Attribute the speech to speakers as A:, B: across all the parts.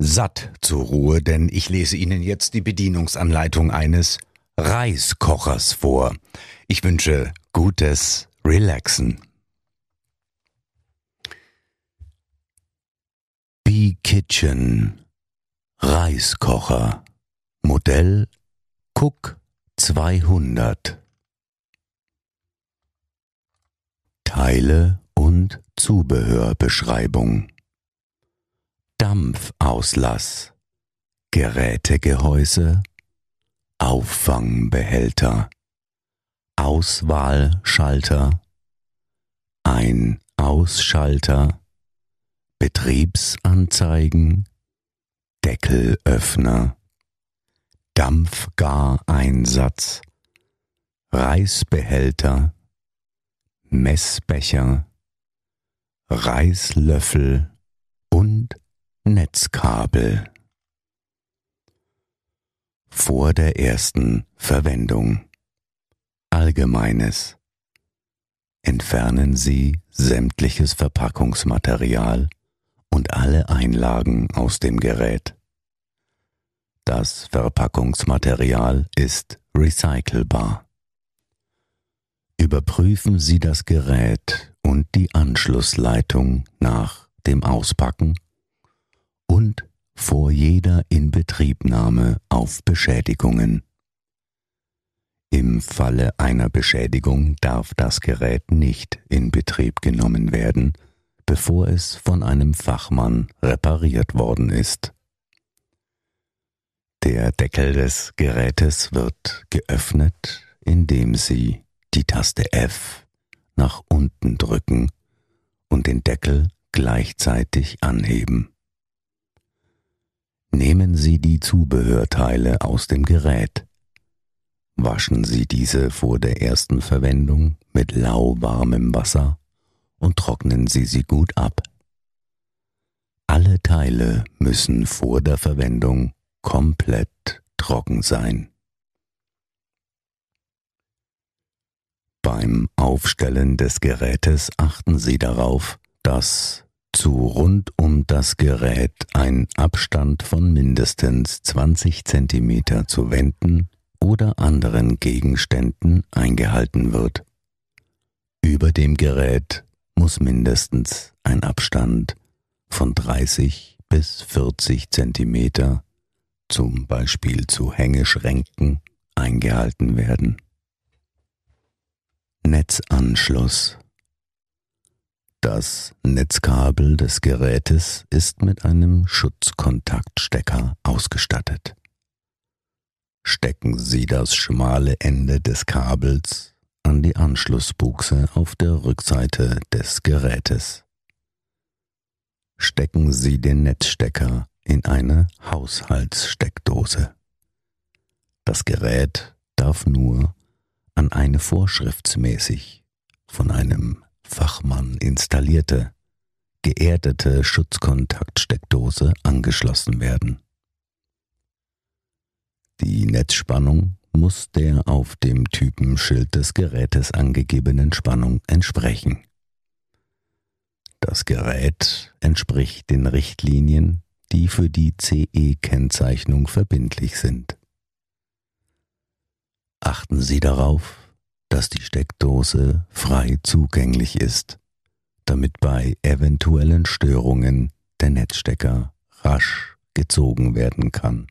A: satt zur Ruhe, denn ich lese Ihnen jetzt die Bedienungsanleitung eines Reiskochers vor. Ich wünsche gutes Relaxen. B-Kitchen Reiskocher Modell Cook 200 Teile und Zubehörbeschreibung Dampfauslass, Gerätegehäuse, Auffangbehälter, Auswahlschalter, ein Ausschalter, Betriebsanzeigen, Deckelöffner, Dampfgareinsatz, Reisbehälter, Messbecher, Reislöffel Netzkabel vor der ersten Verwendung. Allgemeines. Entfernen Sie sämtliches Verpackungsmaterial und alle Einlagen aus dem Gerät. Das Verpackungsmaterial ist recycelbar. Überprüfen Sie das Gerät und die Anschlussleitung nach dem Auspacken und vor jeder Inbetriebnahme auf Beschädigungen. Im Falle einer Beschädigung darf das Gerät nicht in Betrieb genommen werden, bevor es von einem Fachmann repariert worden ist. Der Deckel des Gerätes wird geöffnet, indem Sie die Taste F nach unten drücken und den Deckel gleichzeitig anheben. Nehmen Sie die Zubehörteile aus dem Gerät. Waschen Sie diese vor der ersten Verwendung mit lauwarmem Wasser und trocknen Sie sie gut ab. Alle Teile müssen vor der Verwendung komplett trocken sein. Beim Aufstellen des Gerätes achten Sie darauf, dass zu rund um das Gerät ein Abstand von mindestens 20 cm zu Wänden oder anderen Gegenständen eingehalten wird. Über dem Gerät muss mindestens ein Abstand von 30 bis 40 cm, zum Beispiel zu Hängeschränken, eingehalten werden. Netzanschluss das Netzkabel des Gerätes ist mit einem Schutzkontaktstecker ausgestattet. Stecken Sie das schmale Ende des Kabels an die Anschlussbuchse auf der Rückseite des Gerätes. Stecken Sie den Netzstecker in eine Haushaltssteckdose. Das Gerät darf nur an eine vorschriftsmäßig von einem Fachmann installierte, geerdete Schutzkontaktsteckdose angeschlossen werden. Die Netzspannung muss der auf dem Typenschild des Gerätes angegebenen Spannung entsprechen. Das Gerät entspricht den Richtlinien, die für die CE-Kennzeichnung verbindlich sind. Achten Sie darauf, dass die Steckdose frei zugänglich ist, damit bei eventuellen Störungen der Netzstecker rasch gezogen werden kann.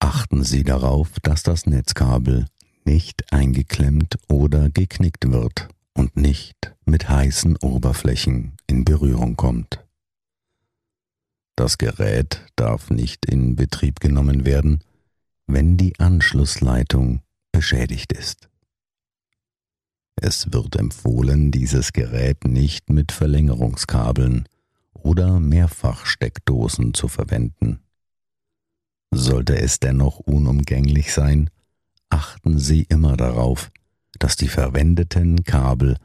A: Achten Sie darauf, dass das Netzkabel nicht eingeklemmt oder geknickt wird und nicht mit heißen Oberflächen in Berührung kommt. Das Gerät darf nicht in Betrieb genommen werden, wenn die Anschlussleitung beschädigt ist. Es wird empfohlen, dieses Gerät nicht mit Verlängerungskabeln oder Mehrfachsteckdosen zu verwenden. Sollte es dennoch unumgänglich sein, achten Sie immer darauf, dass die verwendeten Kabel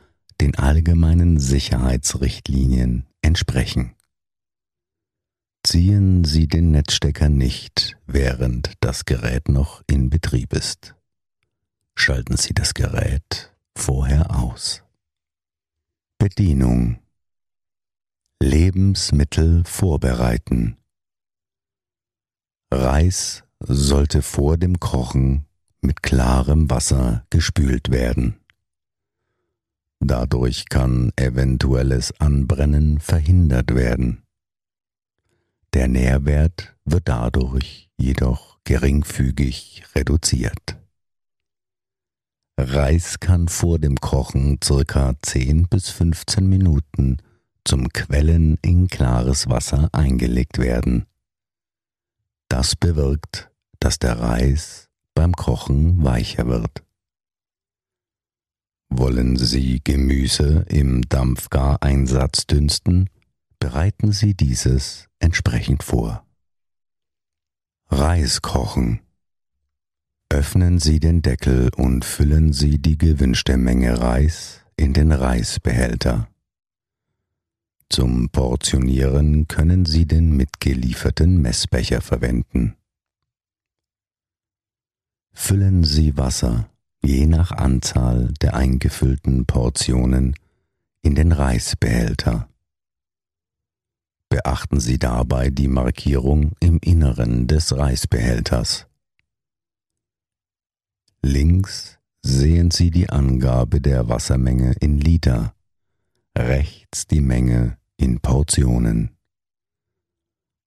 A: den allgemeinen Sicherheitsrichtlinien entsprechen. Ziehen Sie den Netzstecker nicht, während das Gerät noch in Betrieb ist. Schalten Sie das Gerät vorher aus. Bedienung Lebensmittel vorbereiten. Reis sollte vor dem Kochen mit klarem Wasser gespült werden. Dadurch kann eventuelles Anbrennen verhindert werden. Der Nährwert wird dadurch jedoch geringfügig reduziert. Reis kann vor dem Kochen circa 10 bis 15 Minuten zum Quellen in klares Wasser eingelegt werden. Das bewirkt, dass der Reis beim Kochen weicher wird. Wollen Sie Gemüse im Dampfgareinsatz dünsten, bereiten Sie dieses entsprechend vor. Reis kochen. Öffnen Sie den Deckel und füllen Sie die gewünschte Menge Reis in den Reisbehälter. Zum Portionieren können Sie den mitgelieferten Messbecher verwenden. Füllen Sie Wasser je nach Anzahl der eingefüllten Portionen in den Reisbehälter. Beachten Sie dabei die Markierung im Inneren des Reisbehälters. Links sehen Sie die Angabe der Wassermenge in Liter, rechts die Menge in Portionen.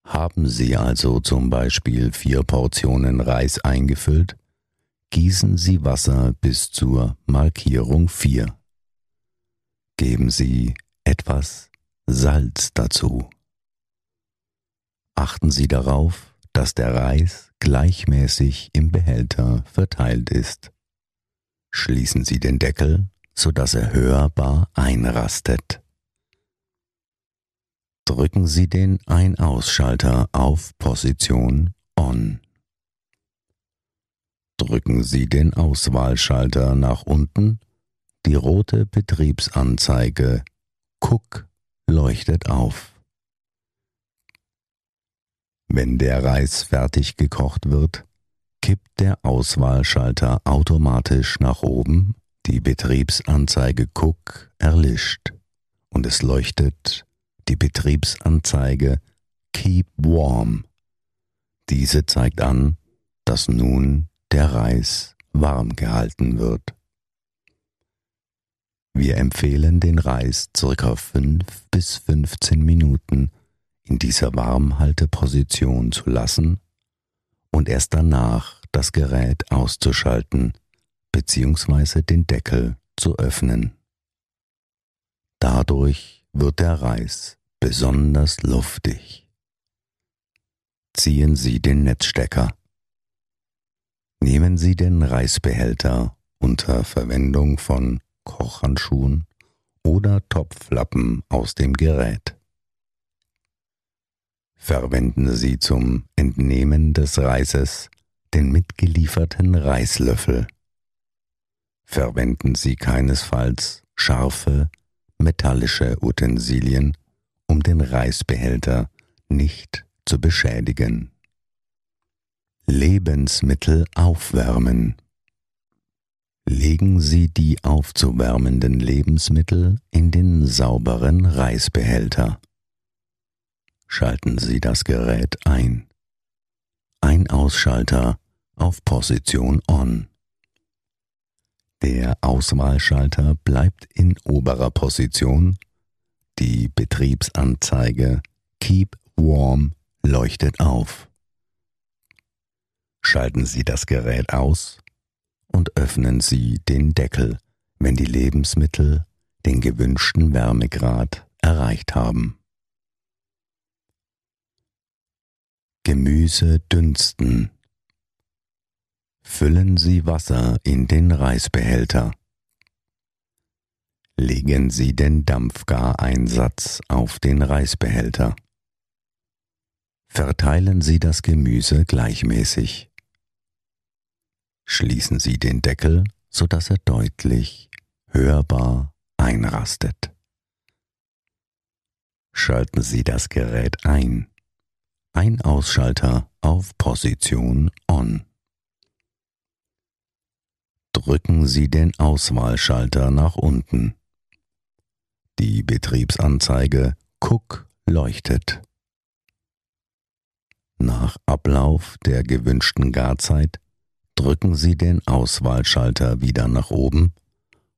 A: Haben Sie also zum Beispiel vier Portionen Reis eingefüllt, gießen Sie Wasser bis zur Markierung 4. Geben Sie etwas Salz dazu. Achten Sie darauf, dass der Reis gleichmäßig im Behälter verteilt ist. Schließen Sie den Deckel, sodass er hörbar einrastet. Drücken Sie den Ein-Ausschalter auf Position On drücken Sie den Auswahlschalter nach unten, die rote Betriebsanzeige Cook leuchtet auf. Wenn der Reis fertig gekocht wird, kippt der Auswahlschalter automatisch nach oben, die Betriebsanzeige Cook erlischt und es leuchtet die Betriebsanzeige Keep Warm. Diese zeigt an, dass nun der Reis warm gehalten wird. Wir empfehlen den Reis circa 5 bis 15 Minuten in dieser Warmhalteposition zu lassen und erst danach das Gerät auszuschalten bzw. den Deckel zu öffnen. Dadurch wird der Reis besonders luftig. Ziehen Sie den Netzstecker. Nehmen Sie den Reisbehälter unter Verwendung von Kochhandschuhen oder Topflappen aus dem Gerät. Verwenden Sie zum Entnehmen des Reises den mitgelieferten Reislöffel. Verwenden Sie keinesfalls scharfe, metallische Utensilien, um den Reisbehälter nicht zu beschädigen. Lebensmittel aufwärmen. Legen Sie die aufzuwärmenden Lebensmittel in den sauberen Reisbehälter. Schalten Sie das Gerät ein. Ein Ausschalter auf Position On. Der Auswahlschalter bleibt in oberer Position. Die Betriebsanzeige Keep Warm leuchtet auf schalten Sie das Gerät aus und öffnen Sie den Deckel, wenn die Lebensmittel den gewünschten Wärmegrad erreicht haben. Gemüse dünsten. Füllen Sie Wasser in den Reisbehälter. Legen Sie den Dampfgareinsatz auf den Reisbehälter. Verteilen Sie das Gemüse gleichmäßig. Schließen Sie den Deckel, sodass er deutlich, hörbar einrastet. Schalten Sie das Gerät ein. Ein Ausschalter auf Position On. Drücken Sie den Auswahlschalter nach unten. Die Betriebsanzeige Cook leuchtet. Nach Ablauf der gewünschten Garzeit drücken Sie den Auswahlschalter wieder nach oben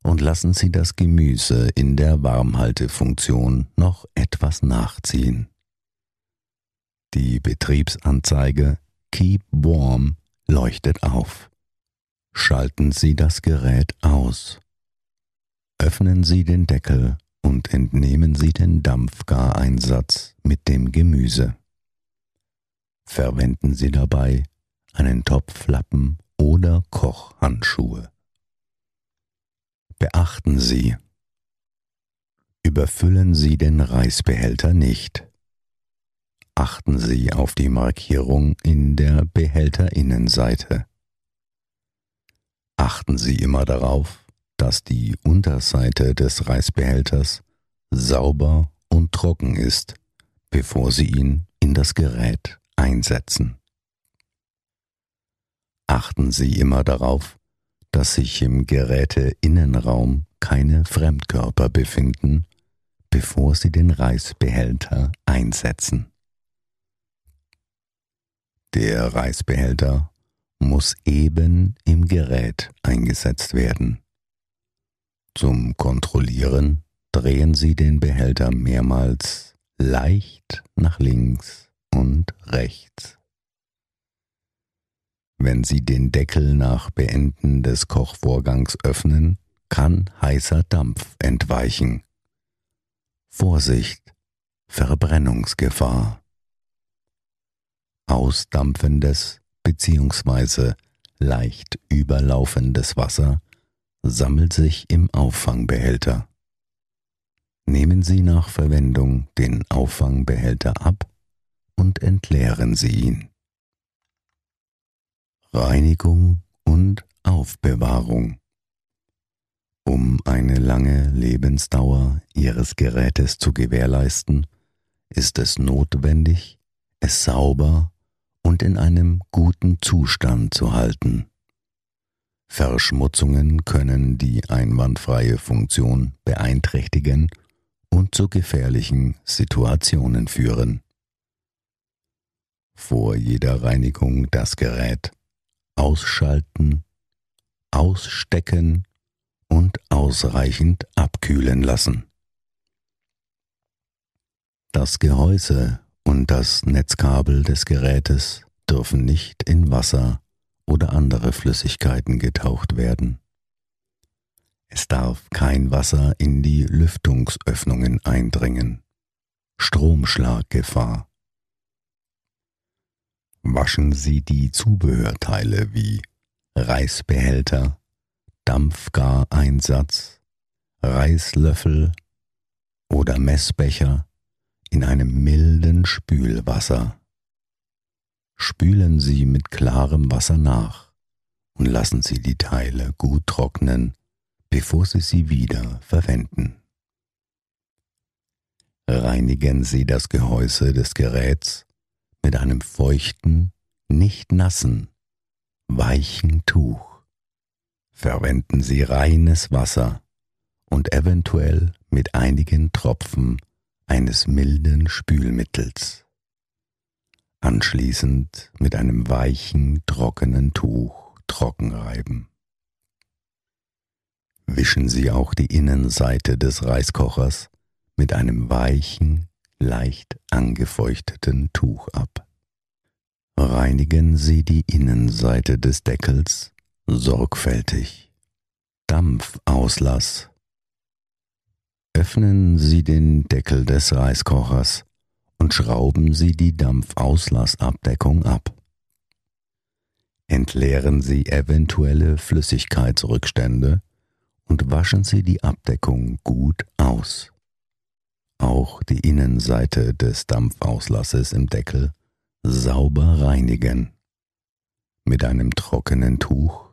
A: und lassen Sie das Gemüse in der Warmhaltefunktion noch etwas nachziehen. Die Betriebsanzeige Keep Warm leuchtet auf. Schalten Sie das Gerät aus. Öffnen Sie den Deckel und entnehmen Sie den Dampfgareinsatz mit dem Gemüse. Verwenden Sie dabei einen Topflappen oder Kochhandschuhe. Beachten Sie, überfüllen Sie den Reisbehälter nicht. Achten Sie auf die Markierung in der Behälterinnenseite. Achten Sie immer darauf, dass die Unterseite des Reisbehälters sauber und trocken ist, bevor Sie ihn in das Gerät einsetzen. Achten Sie immer darauf, dass sich im Geräteinnenraum keine Fremdkörper befinden, bevor Sie den Reisbehälter einsetzen. Der Reisbehälter muss eben im Gerät eingesetzt werden. Zum Kontrollieren drehen Sie den Behälter mehrmals leicht nach links und rechts. Wenn Sie den Deckel nach Beenden des Kochvorgangs öffnen, kann heißer Dampf entweichen. Vorsicht, Verbrennungsgefahr. Ausdampfendes bzw. leicht überlaufendes Wasser sammelt sich im Auffangbehälter. Nehmen Sie nach Verwendung den Auffangbehälter ab und entleeren Sie ihn. Reinigung und Aufbewahrung. Um eine lange Lebensdauer Ihres Gerätes zu gewährleisten, ist es notwendig, es sauber und in einem guten Zustand zu halten. Verschmutzungen können die einwandfreie Funktion beeinträchtigen und zu gefährlichen Situationen führen. Vor jeder Reinigung das Gerät ausschalten, ausstecken und ausreichend abkühlen lassen. Das Gehäuse und das Netzkabel des Gerätes dürfen nicht in Wasser oder andere Flüssigkeiten getaucht werden. Es darf kein Wasser in die Lüftungsöffnungen eindringen. Stromschlaggefahr. Waschen Sie die Zubehörteile wie Reisbehälter, Dampfgareinsatz, Reislöffel oder Messbecher in einem milden Spülwasser. Spülen Sie mit klarem Wasser nach und lassen Sie die Teile gut trocknen, bevor Sie sie wieder verwenden. Reinigen Sie das Gehäuse des Geräts mit einem feuchten, nicht nassen, weichen Tuch. Verwenden Sie reines Wasser und eventuell mit einigen Tropfen eines milden Spülmittels. Anschließend mit einem weichen, trockenen Tuch trocken reiben. Wischen Sie auch die Innenseite des Reiskochers mit einem weichen, leicht angefeuchteten Tuch ab. Reinigen Sie die Innenseite des Deckels sorgfältig. Dampfauslass Öffnen Sie den Deckel des Reiskochers und schrauben Sie die Dampfauslassabdeckung ab. Entleeren Sie eventuelle Flüssigkeitsrückstände und waschen Sie die Abdeckung gut aus. Auch die Innenseite des Dampfauslasses im Deckel sauber reinigen. Mit einem trockenen Tuch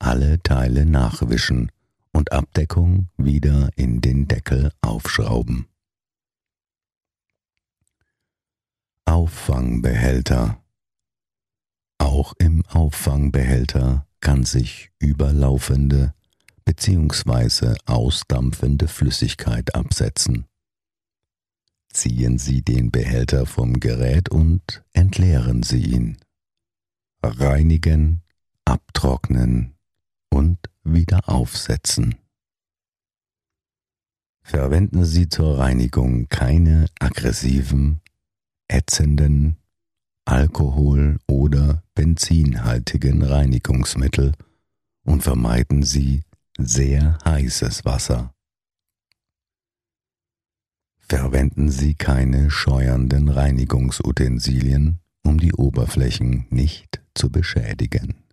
A: alle Teile nachwischen und Abdeckung wieder in den Deckel aufschrauben. Auffangbehälter Auch im Auffangbehälter kann sich überlaufende bzw. ausdampfende Flüssigkeit absetzen. Ziehen Sie den Behälter vom Gerät und entleeren Sie ihn. Reinigen, abtrocknen und wieder aufsetzen. Verwenden Sie zur Reinigung keine aggressiven, ätzenden, alkohol- oder benzinhaltigen Reinigungsmittel und vermeiden Sie sehr heißes Wasser. Verwenden Sie keine scheuernden Reinigungsutensilien, um die Oberflächen nicht zu beschädigen.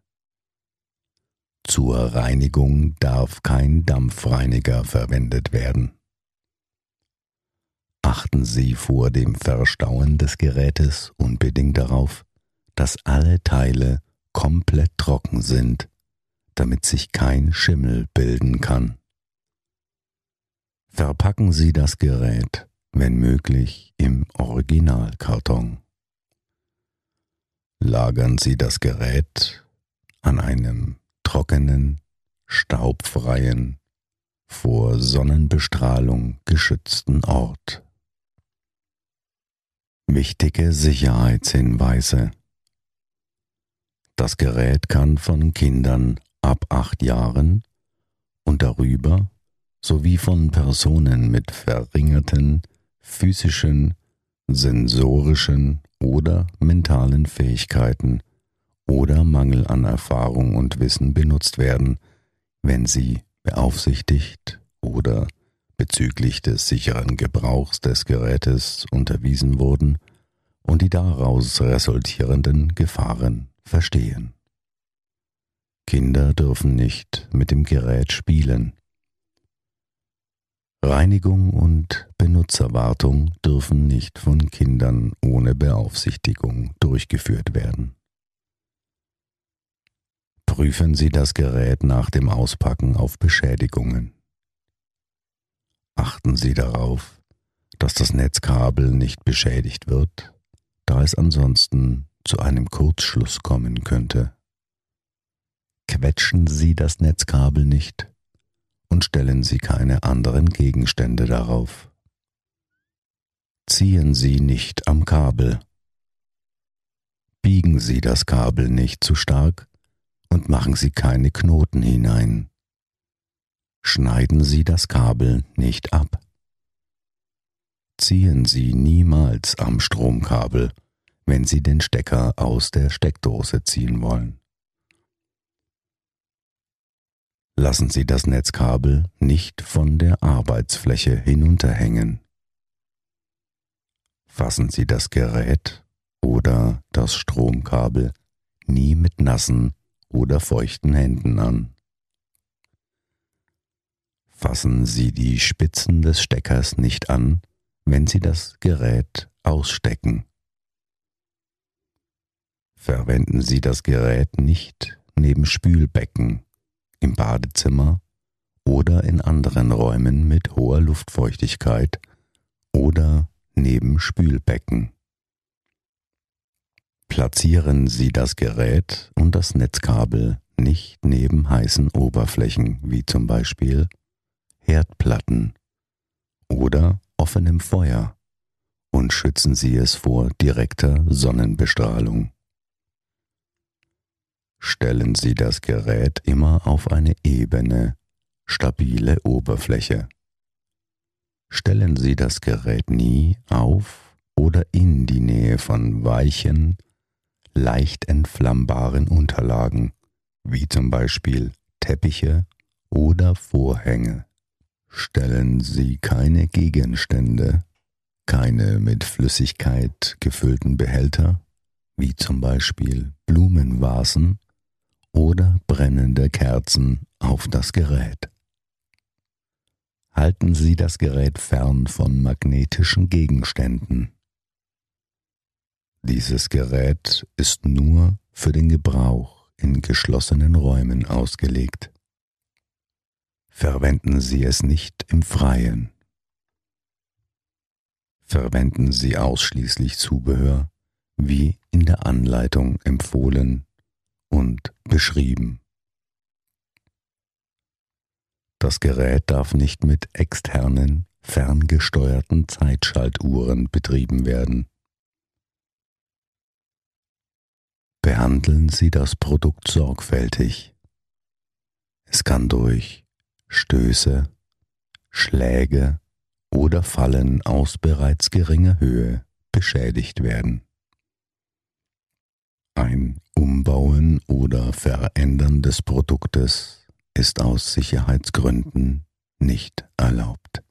A: Zur Reinigung darf kein Dampfreiniger verwendet werden. Achten Sie vor dem Verstauen des Gerätes unbedingt darauf, dass alle Teile komplett trocken sind, damit sich kein Schimmel bilden kann. Verpacken Sie das Gerät, wenn möglich, im Originalkarton. Lagern Sie das Gerät an einem trockenen, staubfreien, vor Sonnenbestrahlung geschützten Ort. Wichtige Sicherheitshinweise Das Gerät kann von Kindern ab acht Jahren und darüber sowie von Personen mit verringerten physischen, sensorischen oder mentalen Fähigkeiten oder Mangel an Erfahrung und Wissen benutzt werden, wenn sie beaufsichtigt oder bezüglich des sicheren Gebrauchs des Gerätes unterwiesen wurden und die daraus resultierenden Gefahren verstehen. Kinder dürfen nicht mit dem Gerät spielen. Reinigung und Benutzerwartung dürfen nicht von Kindern ohne Beaufsichtigung durchgeführt werden. Prüfen Sie das Gerät nach dem Auspacken auf Beschädigungen. Achten Sie darauf, dass das Netzkabel nicht beschädigt wird, da es ansonsten zu einem Kurzschluss kommen könnte. Quetschen Sie das Netzkabel nicht und stellen Sie keine anderen Gegenstände darauf. Ziehen Sie nicht am Kabel. Biegen Sie das Kabel nicht zu stark und machen Sie keine Knoten hinein. Schneiden Sie das Kabel nicht ab. Ziehen Sie niemals am Stromkabel, wenn Sie den Stecker aus der Steckdose ziehen wollen. lassen Sie das Netzkabel nicht von der Arbeitsfläche hinunterhängen. Fassen Sie das Gerät oder das Stromkabel nie mit nassen oder feuchten Händen an. Fassen Sie die Spitzen des Steckers nicht an, wenn Sie das Gerät ausstecken. Verwenden Sie das Gerät nicht neben Spülbecken im Badezimmer oder in anderen Räumen mit hoher Luftfeuchtigkeit oder neben Spülbecken. Platzieren Sie das Gerät und das Netzkabel nicht neben heißen Oberflächen wie zum Beispiel Herdplatten oder offenem Feuer und schützen Sie es vor direkter Sonnenbestrahlung. Stellen Sie das Gerät immer auf eine ebene, stabile Oberfläche. Stellen Sie das Gerät nie auf oder in die Nähe von weichen, leicht entflammbaren Unterlagen, wie zum Beispiel Teppiche oder Vorhänge. Stellen Sie keine Gegenstände, keine mit Flüssigkeit gefüllten Behälter, wie zum Beispiel Blumenvasen oder brennende Kerzen auf das Gerät. Halten Sie das Gerät fern von magnetischen Gegenständen. Dieses Gerät ist nur für den Gebrauch in geschlossenen Räumen ausgelegt. Verwenden Sie es nicht im Freien. Verwenden Sie ausschließlich Zubehör, wie in der Anleitung empfohlen und beschrieben. Das Gerät darf nicht mit externen, ferngesteuerten Zeitschaltuhren betrieben werden. Behandeln Sie das Produkt sorgfältig. Es kann durch Stöße, Schläge oder Fallen aus bereits geringer Höhe beschädigt werden. Ein Umbauen oder Verändern des Produktes ist aus Sicherheitsgründen nicht erlaubt.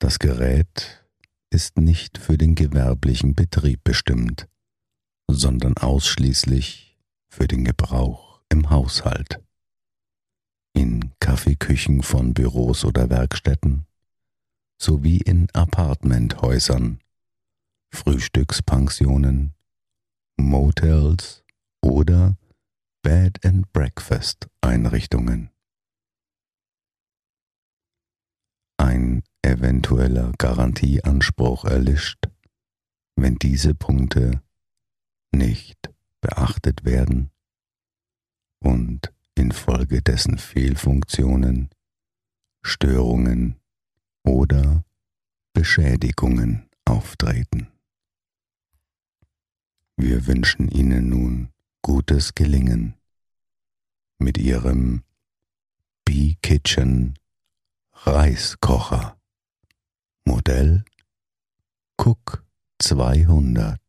A: Das Gerät ist nicht für den gewerblichen Betrieb bestimmt sondern ausschließlich für den Gebrauch im Haushalt, in Kaffeeküchen von Büros oder Werkstätten sowie in Apartmenthäusern, Frühstückspensionen, Motels oder Bed and Breakfast Einrichtungen. Ein eventueller Garantieanspruch erlischt, wenn diese Punkte nicht beachtet werden und infolgedessen Fehlfunktionen, Störungen oder Beschädigungen auftreten. Wir wünschen Ihnen nun gutes Gelingen mit Ihrem B-Kitchen Reiskocher Modell Cook 200.